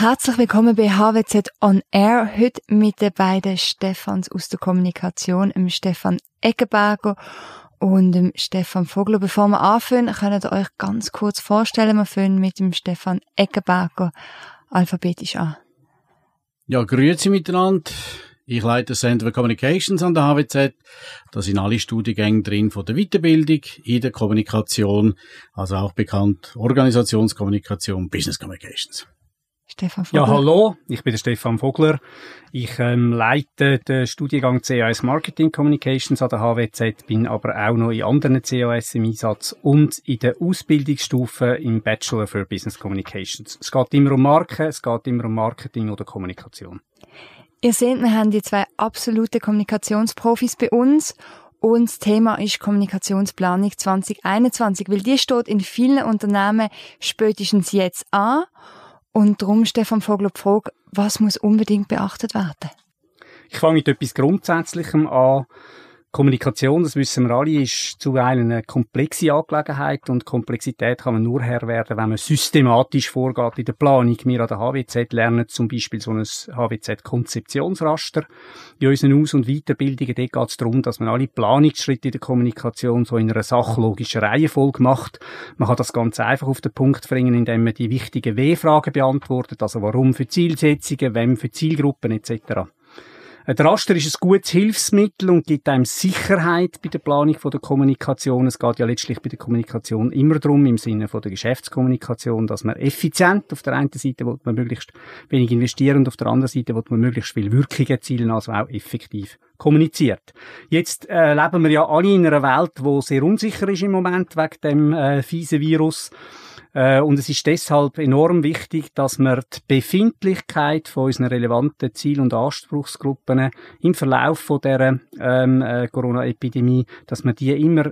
Herzlich willkommen bei HWZ On Air. Heute mit den beiden Stefans aus der Kommunikation, dem Stefan Eggenberger und dem Stefan Vogler. Bevor wir anfangen, könnt ihr euch ganz kurz vorstellen. Wir fangen mit dem Stefan Eggenberger alphabetisch an. Ja, grüezi miteinander. Ich leite das Center for Communications an der HWZ. Da sind alle Studiengänge drin von der Weiterbildung in der Kommunikation, also auch bekannt Organisationskommunikation, Business Communications. Stefan Vogler. Ja, hallo, ich bin der Stefan Vogler. Ich ähm, leite den Studiengang CAS Marketing Communications an der HWZ, bin aber auch noch in anderen CAS im Einsatz und in der Ausbildungsstufe im Bachelor für Business Communications. Es geht immer um Marken, es geht immer um Marketing oder Kommunikation. Ihr seht, wir haben die zwei absolute Kommunikationsprofis bei uns und das Thema ist Kommunikationsplanung 2021, weil die steht in vielen Unternehmen spätestens jetzt an und darum, Stefan Vogler, die Frage, was muss unbedingt beachtet werden? Ich fange mit etwas Grundsätzlichem an. Kommunikation, das wissen wir alle, ist zuweilen eine komplexe Angelegenheit und Komplexität kann man nur Herr werden, wenn man systematisch vorgeht in der Planung. Wir an der HWZ lernen zum Beispiel so ein HWZ-Konzeptionsraster in unseren Aus- und Weiterbildungen. Dort geht es darum, dass man alle Planungsschritte in der Kommunikation so in einer sachlogischen Reihenfolge macht. Man kann das ganz einfach auf den Punkt bringen, indem man die wichtigen W-Fragen beantwortet, also warum für Zielsetzungen, wem für Zielgruppen etc. Ein Raster ist ein gutes Hilfsmittel und gibt einem Sicherheit bei der Planung der Kommunikation. Es geht ja letztlich bei der Kommunikation immer darum, im Sinne von der Geschäftskommunikation, dass man effizient auf der einen Seite will man möglichst wenig investieren und auf der anderen Seite will man möglichst viel Wirkung erzielen, also auch effektiv kommuniziert. Jetzt äh, leben wir ja alle in einer Welt, wo sehr unsicher ist im Moment wegen dem äh, fiesen Virus. Äh, und es ist deshalb enorm wichtig, dass wir die Befindlichkeit von unseren relevanten Ziel- und Anspruchsgruppen im Verlauf von der ähm, äh, Corona-Epidemie, dass wir die immer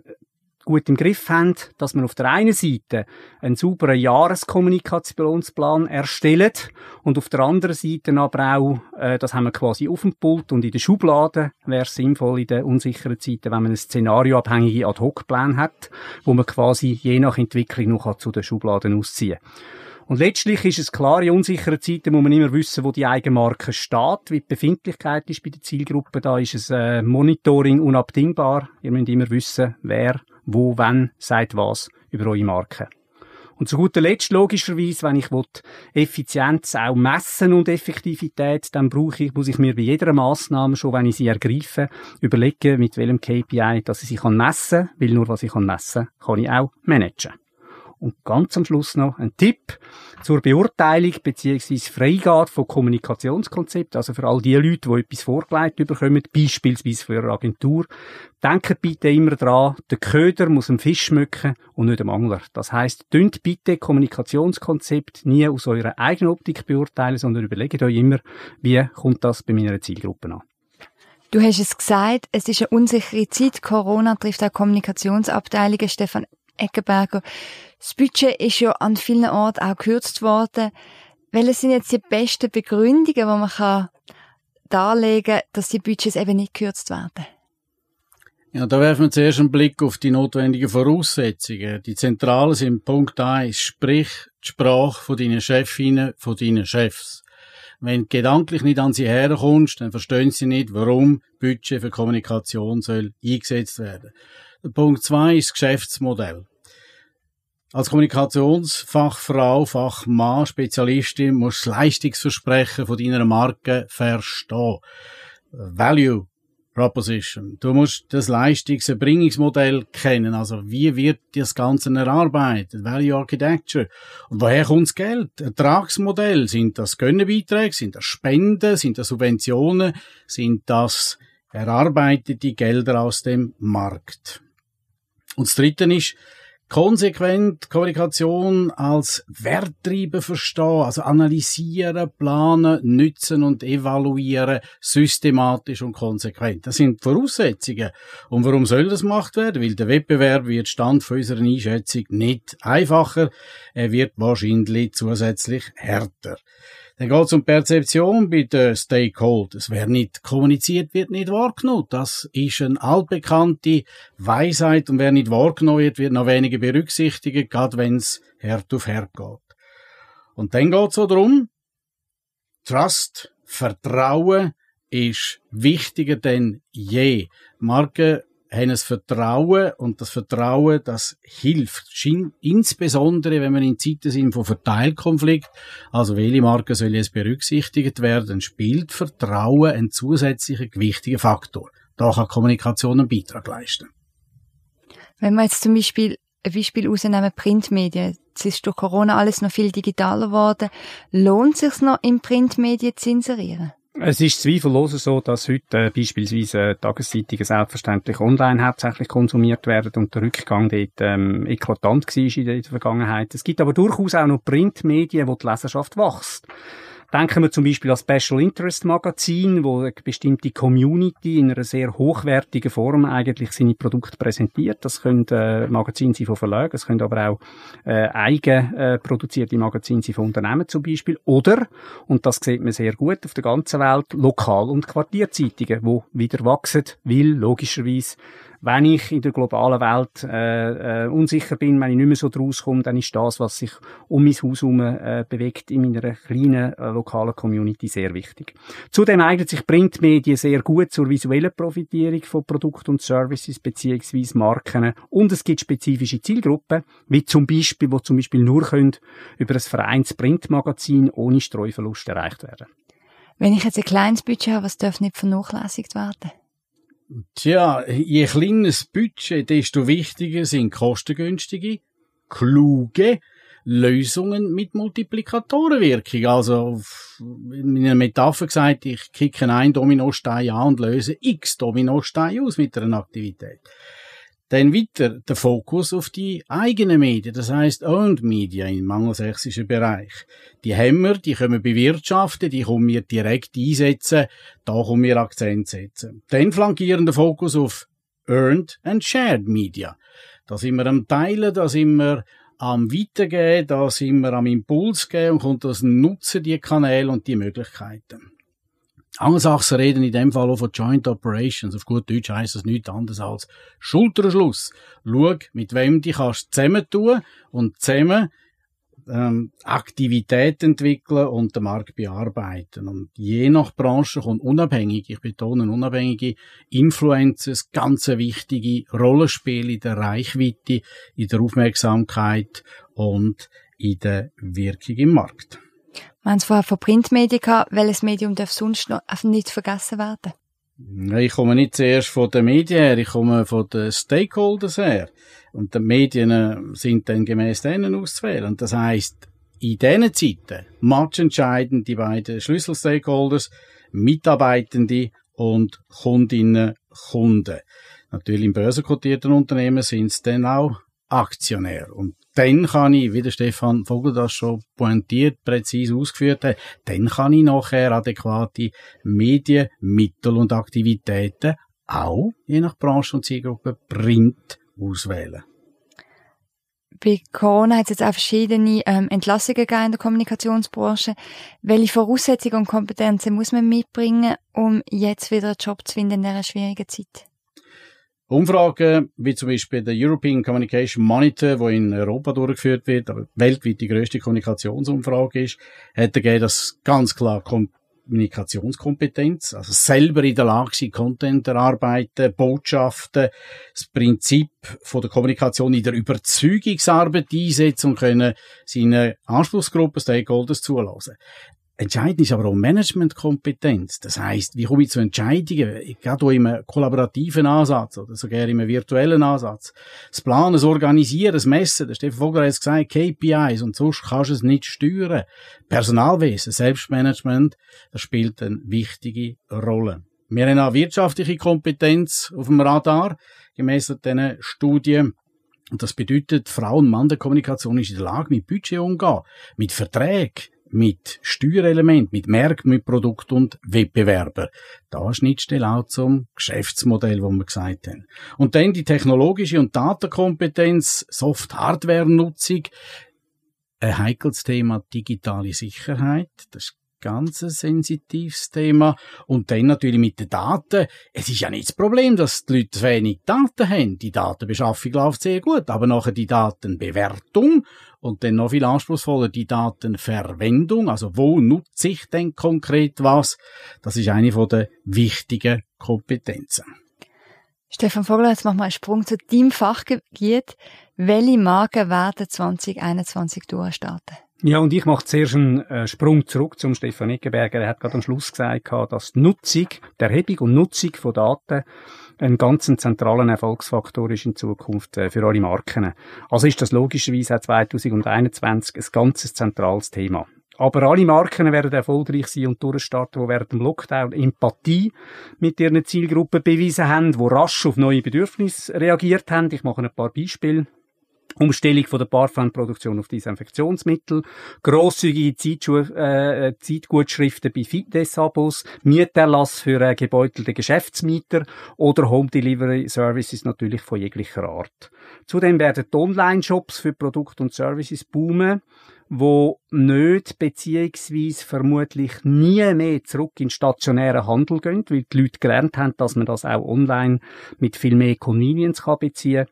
gut im Griff haben, dass man auf der einen Seite einen sauberen Jahreskommunikationsplan erstellt und auf der anderen Seite aber auch, äh, das haben wir quasi auf dem Pult und in der Schublade, wäre es sinnvoll in den unsicheren Zeiten, wenn man eine szenarioabhängige Ad-Hoc-Plan hat, wo man quasi je nach Entwicklung noch zu den Schubladen ausziehen kann. Und letztlich ist es klar, in unsicheren Zeiten muss man immer wissen, wo die Eigenmarke steht, wie die Befindlichkeit ist bei der Zielgruppe. Da ist es äh, Monitoring unabdingbar. Ihr müsst immer wissen, wer, wo, wann, sagt was über eure Marke. Und zu guter Letzt, logischerweise, wenn ich Effizienz auch messen und Effektivität, dann brauche ich, muss ich mir bei jeder Maßnahme, schon wenn ich sie ergreife, überlegen, mit welchem KPI, dass ich sie messen kann, weil nur was ich messen kann, kann ich auch managen. Und ganz am Schluss noch ein Tipp zur Beurteilung bzw. Freigabe von Kommunikationskonzepten. Also für all die Leute, die etwas vorgelegt bekommen, beispielsweise für eine Agentur. Denkt bitte immer dran, der Köder muss einen Fisch schmücken und nicht dem Angler. Das heisst, dünnt bitte Kommunikationskonzept nie aus eurer eigenen Optik beurteilen, sondern überlegt euch immer, wie kommt das bei meiner Zielgruppe an. Du hast es gesagt, es ist eine unsichere Zeit. Corona trifft auch Kommunikationsabteilungen. Stefan Eckenberger. Das Budget ist ja an vielen Orten auch gekürzt worden. Welche sind jetzt die besten Begründungen, die man kann darlegen kann, dass die Budgets eben nicht gekürzt werden? Ja, da werfen wir zuerst einen Blick auf die notwendigen Voraussetzungen. Die Zentralen sind Punkt 1, sprich die Sprache von deinen Chefinnen, von deinen Chefs. Wenn du gedanklich nicht an sie herkommst, dann verstehen sie nicht, warum Budget für Kommunikation soll eingesetzt werden. Punkt 2 ist das Geschäftsmodell. Als Kommunikationsfachfrau, Fachmann, Spezialistin musst du das Leistungsversprechen von deiner Marke verstehen. Value Proposition. Du musst das Leistungserbringungsmodell kennen. Also, wie wird das Ganze erarbeitet? Value Architecture. Und woher kommt das Geld? Ertragsmodell. Sind das Gönnerbeiträge? Sind das Spenden? Sind das Subventionen? Sind das erarbeitete Gelder aus dem Markt? Und das Dritte ist, konsequent Kommunikation als Werttreiber verstehen, also analysieren, planen, nützen und evaluieren, systematisch und konsequent. Das sind Voraussetzungen. Und warum soll das gemacht werden? Weil der Wettbewerb wird Stand von unserer Einschätzung nicht einfacher, er wird wahrscheinlich zusätzlich härter. Dann geht es um Perzeption bei den Stakeholders. Wer nicht kommuniziert, wird nicht wahrgenommen. Das ist eine altbekannte Weisheit und wer nicht wahrgenommen wird, wird noch weniger berücksichtigt, gerade wenn es Herd auf Herd geht. Und dann geht es darum, Trust, Vertrauen ist wichtiger denn je. Marken haben ein Vertrauen und das Vertrauen, das hilft. Insbesondere, wenn wir in Zeiten sind von Verteilkonflikt, also welche Marken sollen jetzt berücksichtigt werden, spielt Vertrauen ein zusätzlicher gewichtiger Faktor. Da kann Kommunikation einen Beitrag leisten. Wenn wir jetzt zum Beispiel ein Beispiel rausnehmen, Printmedien. Es ist durch Corona alles noch viel digitaler geworden. Lohnt es sich noch, in Printmedien zu inserieren? Es ist zweifellos so, dass heute äh, beispielsweise Tageszeitungen selbstverständlich online hauptsächlich konsumiert werden und der Rückgang dort ähm, eklatant war in der, in der Vergangenheit. Es gibt aber durchaus auch noch Printmedien, wo die Leserschaft wächst. Denken wir zum Beispiel an Special Interest Magazin, wo eine bestimmte Community in einer sehr hochwertigen Form eigentlich seine Produkte präsentiert. Das können äh, Magazine sein von Verlagen, es können aber auch äh, eigen äh, produzierte Magazine sein von Unternehmen zum Beispiel. Oder, und das sieht man sehr gut auf der ganzen Welt, Lokal- und Quartierzeitungen, wo wieder wachsen, weil logischerweise wenn ich in der globalen Welt äh, äh, unsicher bin, wenn ich nicht mehr so draus komme, dann ist das, was sich um mein Haus herum äh, bewegt, in meiner kleinen äh, lokalen Community sehr wichtig. Zudem eignet sich Printmedien sehr gut zur visuellen Profitierung von Produkten und Services beziehungsweise Marken und es gibt spezifische Zielgruppen, wie zum Beispiel, wo zum Beispiel nur können über ein Vereinsprintmagazin ohne Streuverlust erreicht werden. Wenn ich jetzt ein kleines Budget habe, was darf nicht vernachlässigt werden? Tja, je kleiner das Budget, desto wichtiger sind kostengünstige, kluge Lösungen mit Multiplikatorenwirkung. Also, in einer Metapher gesagt, ich kicke einen Dominostein an und löse x Dominosteine aus mit einer Aktivität. Dann weiter der Fokus auf die eigenen Medien, das heißt Owned Media im angelsächsischen Bereich. Die haben wir, die können wir bewirtschaften, die können wir direkt einsetzen, da können wir Akzent setzen. Dann flankieren der Fokus auf Earned and Shared Media. Da sind wir am Teilen, da sind wir am Weitergehen, da sind wir am Impuls geben und kommt aus Nutzen die Kanäle und die Möglichkeiten. Angelsachsen reden in dem Fall auch von Joint Operations. Auf gut Deutsch heisst das nichts anderes als Schulterschluss. Schau, mit wem du kannst zusammentun und zusammen ähm, Aktivität entwickeln und den Markt bearbeiten. Und je nach Branche kommt unabhängig, ich betone unabhängige Influencers, ganz wichtige Rollenspiele in der Reichweite, in der Aufmerksamkeit und in der Wirkung im Markt. Wir haben es vorher von Printmedien gehabt. Welches Medium darf sonst noch nicht vergessen werden? Ich komme nicht zuerst von den Medien her, ich komme von den Stakeholders her. Und die Medien äh, sind dann gemäß denen auszuwählen. Und das heisst, in diesen Zeiten matchentscheidend die beiden Schlüsselstakeholders, Mitarbeitende und Kundinnen, Kunden. Natürlich im börsenkotierten Unternehmen sind es dann auch Aktionär. Und dann kann ich, wie der Stefan Vogel das schon pointiert, präzise ausgeführt hat, dann kann ich nachher adäquate Medien, Mittel und Aktivitäten auch, je nach Branche und Zielgruppe, Print auswählen. Bei Corona hat es jetzt auch verschiedene ähm, Entlassungen gegeben in der Kommunikationsbranche. Welche Voraussetzungen und Kompetenzen muss man mitbringen, um jetzt wieder einen Job zu finden in dieser schwierigen Zeit? Umfragen, wie zum Beispiel der European Communication Monitor, wo in Europa durchgeführt wird, aber weltweit die größte Kommunikationsumfrage ist, hat gegeben, dass ganz klar Kommunikationskompetenz, also selber in der Lage sein, Content erarbeiten, Botschaften, das Prinzip von der Kommunikation in der Überzeugungsarbeit einsetzen und können seine Anspruchsgruppen, Stakeholders zulassen. Entscheidend ist aber auch Managementkompetenz. Das heißt, wie komme ich zu Entscheidungen? Gerade auch im kollaborativen Ansatz oder sogar im virtuellen Ansatz. Das Planen, das Organisieren, das Messen. Der Stefan Vogler hat es gesagt, KPIs und sonst kannst du es nicht steuern. Personalwesen, Selbstmanagement, das spielt eine wichtige Rolle. Wir haben auch wirtschaftliche Kompetenz auf dem Radar, gemäss diesen Studien. Und das bedeutet, Frauen- und Mann-Kommunikation ist in der Lage, mit Budget umzugehen, mit Verträgen, mit Steuerelement, mit Märkten, mit Produkt und Wettbewerber. Da Schnittstelle auch zum Geschäftsmodell, wo wir gesagt haben. Und dann die technologische und Datenkompetenz, Soft-Hardware-Nutzung, ein heikles Thema digitale Sicherheit. Das ist ganz ein sensitives Thema. Und dann natürlich mit den Daten. Es ist ja nicht das Problem, dass die Leute wenig Daten haben. Die Datenbeschaffung läuft sehr gut, aber nachher die Datenbewertung und dann noch viel anspruchsvoller die Datenverwendung. Also wo nutze ich denn konkret was? Das ist eine der wichtigen Kompetenzen. Stefan Vogler, jetzt machen wir einen Sprung zu deinem Fachgebiet. Welche Marken werden 2021 durchstarten? Ja, und ich mache zuerst einen äh, Sprung zurück zum Stefan Eckenberger. Er hat gerade am Schluss gesagt, dass die Nutzung, die Erhebung und Nutzung von Daten ein ganz zentraler Erfolgsfaktor ist in Zukunft äh, für alle Marken. Also ist das logischerweise auch 2021 ein ganz zentrales Thema. Aber alle Marken werden erfolgreich sein und durchstarten, die während dem Lockdown Empathie mit ihren Zielgruppen bewiesen haben, die rasch auf neue Bedürfnisse reagiert haben. Ich mache ein paar Beispiele. Umstellung von der Parfumproduktion auf Desinfektionsmittel, grosszügige Zeitschu äh, Zeitgutschriften bei Fitnessabos, Mieterlass für äh, gebeutelte Geschäftsmieter. Oder Home Delivery Services natürlich von jeglicher Art. Zudem werden die Online-Shops für Produkte und Services boomen wo nicht beziehungsweise vermutlich nie mehr zurück in stationären Handel gehen, weil die Leute gelernt haben, dass man das auch online mit viel mehr Convenience kann beziehen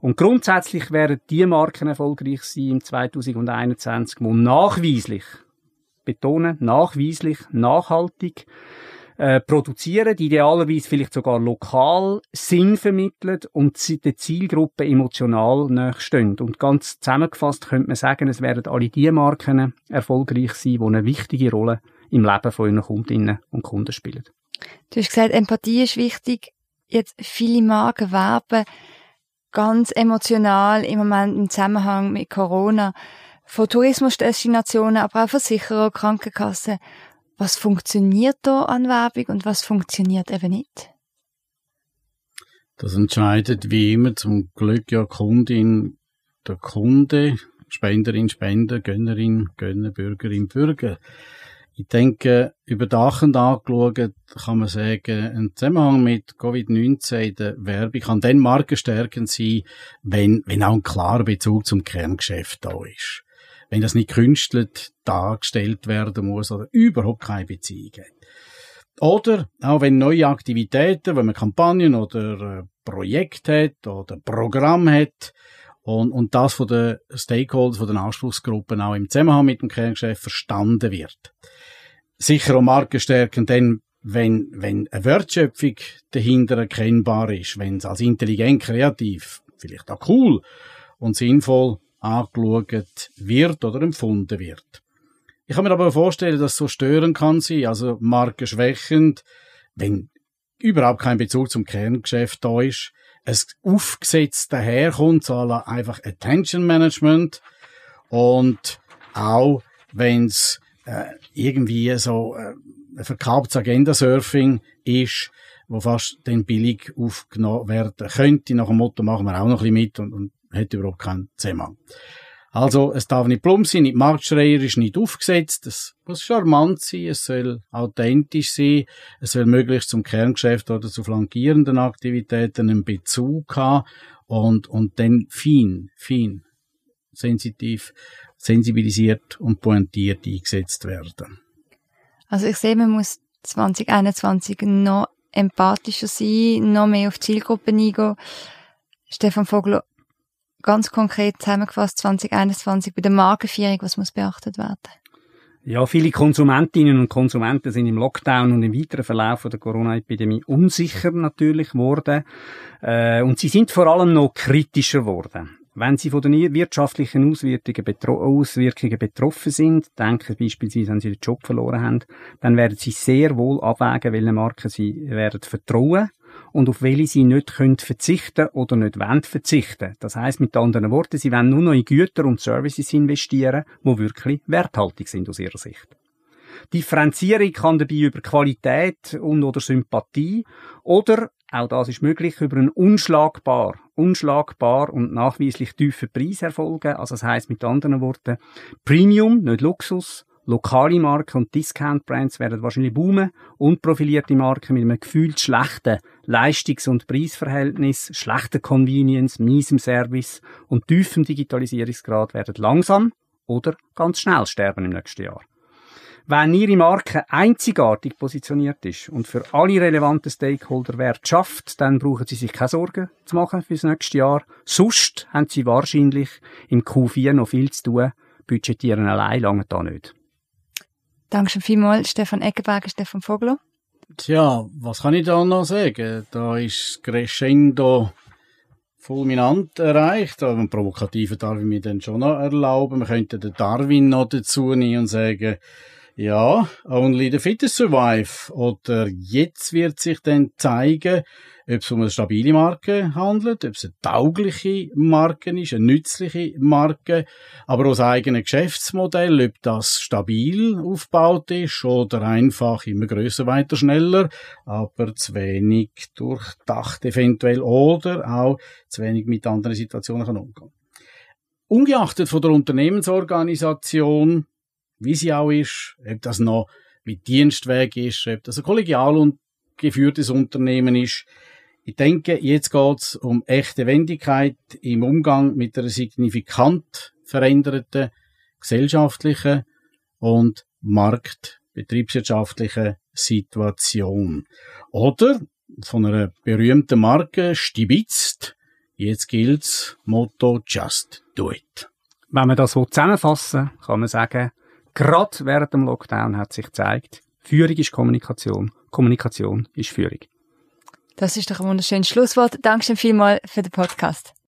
und grundsätzlich werden die Marken erfolgreich sein im 2021, wo nachweislich, betonen, nachweislich, nachhaltig äh, produzieren, idealerweise vielleicht sogar lokal Sinn vermitteln und der Zielgruppe emotional nachstehen. Und ganz zusammengefasst könnte man sagen, es werden alle die Marken erfolgreich sein, die eine wichtige Rolle im Leben von ihren Kundinnen und Kunden spielen. Du hast gesagt, Empathie ist wichtig. Jetzt viele Marken werben ganz emotional im Moment im Zusammenhang mit Corona von Tourismusdestinationen, aber auch Versicherer, Krankenkassen. Was funktioniert da an Werbung und was funktioniert eben nicht? Das entscheidet wie immer zum Glück ja Kundin, der Kunde, Spenderin, Spender, Gönnerin, Gönner, Bürgerin, Bürger. Ich denke, überdachend angeschaut kann man sagen, ein Zusammenhang mit Covid-19 in der Werbung kann dann markenstärkend sein, wenn, wenn auch ein klarer Bezug zum Kerngeschäft da ist. Wenn das nicht künstelt dargestellt werden muss oder überhaupt keine Beziehung hat. Oder auch wenn neue Aktivitäten, wenn man Kampagnen oder äh, Projekte hat oder Programm hat, und, und das von den Stakeholders, von den Anspruchsgruppen auch im Zusammenhang mit dem Kerngeschäft verstanden wird. Sicher auch Markenstärken, denn wenn, wenn eine Wertschöpfung dahinter erkennbar ist, wenn es als intelligent, kreativ, vielleicht auch cool und sinnvoll angeschaut wird oder empfunden wird. Ich kann mir aber vorstellen, dass es so stören kann sein, also markenschwächend, wenn überhaupt kein Bezug zum Kerngeschäft da ist, es aufgesetzt daherkommt, so einfach Attention Management und auch wenn es äh, irgendwie so äh, ein verkauftes Agenda-Surfing ist, wo fast dann billig aufgenommen werden könnte, nach dem Motto machen wir auch noch ein bisschen mit und, und hat überhaupt keinen Zusammenhang. Also, es darf nicht plump sein, nicht marktschreierisch, nicht aufgesetzt. Es muss charmant sein, es soll authentisch sein, es soll möglichst zum Kerngeschäft oder zu flankierenden Aktivitäten einen Bezug haben und, und dann fein, fein, sensitiv, sensibilisiert und pointiert eingesetzt werden. Also ich sehe, man muss 2021 noch empathischer sein, noch mehr auf Zielgruppen eingehen. Stefan Vogler, ganz konkret zusammengefasst 2021 bei der Markenführung, was muss beachtet werden? Ja, viele Konsumentinnen und Konsumenten sind im Lockdown und im weiteren Verlauf der Corona-Epidemie unsicher natürlich geworden. Äh, und sie sind vor allem noch kritischer geworden. Wenn sie von den wirtschaftlichen Auswirkungen betroffen sind, denken beispielsweise, wenn sie den Job verloren haben, dann werden sie sehr wohl abwägen, welche Marken sie werden vertrauen und auf welche sie nicht können verzichten oder nicht wollen verzichten. Das heißt mit anderen Worten, sie wollen nur noch in Güter und Services investieren, wo wirklich werthaltig sind aus ihrer Sicht. Differenzierung kann dabei über Qualität und oder Sympathie oder auch das ist möglich über einen unschlagbar, unschlagbar und nachweislich tiefen Preis erfolgen. Also das heißt mit anderen Worten Premium, nicht Luxus, lokale Marken und Discount-Brands werden wahrscheinlich boomen und profilierte Marken mit einem gefühlt schlechten Leistungs- und Preisverhältnis, schlechter Convenience, miesem Service und tiefem Digitalisierungsgrad werden langsam oder ganz schnell sterben im nächsten Jahr. Wenn Ihre Marke einzigartig positioniert ist und für alle relevanten Stakeholder Wert schafft, dann brauchen Sie sich keine Sorgen zu machen fürs nächste Jahr. Sonst haben Sie wahrscheinlich im Q4 noch viel zu tun. Budgetieren allein lange da nicht. Danke vielmals, Stefan Eckenberger, Stefan Vogler. Tja, was kann ich da noch sagen? Da ist Crescendo fulminant erreicht. Aber einen provokativen darf ich mir dann schon noch erlauben. Wir könnten den Darwin noch dazu nehmen und sagen, ja, only the fittest survive. Oder jetzt wird sich dann zeigen, ob es um eine stabile Marke handelt, ob es eine taugliche Marke ist, eine nützliche Marke, aber auch das eigene Geschäftsmodell, ob das stabil aufgebaut ist oder einfach immer größer, weiter, schneller, aber zu wenig durchdacht eventuell oder auch zu wenig mit anderen Situationen kann umgehen. Ungeachtet von der Unternehmensorganisation wie sie auch ist, ob das noch mit Dienstweg ist, ob das ein kollegial geführtes Unternehmen ist. Ich denke, jetzt geht's um echte Wendigkeit im Umgang mit einer signifikant veränderten gesellschaftlichen und marktbetriebswirtschaftlichen Situation. Oder von einer berühmten Marke stibitzt, jetzt gilt's Motto Just Do It. Wenn man das zusammenfassen, kann man sagen, Gerade während dem Lockdown hat sich gezeigt, Führung ist Kommunikation, Kommunikation ist Führung. Das ist doch ein wunderschönes Schlusswort. Dankeschön vielmals für den Podcast.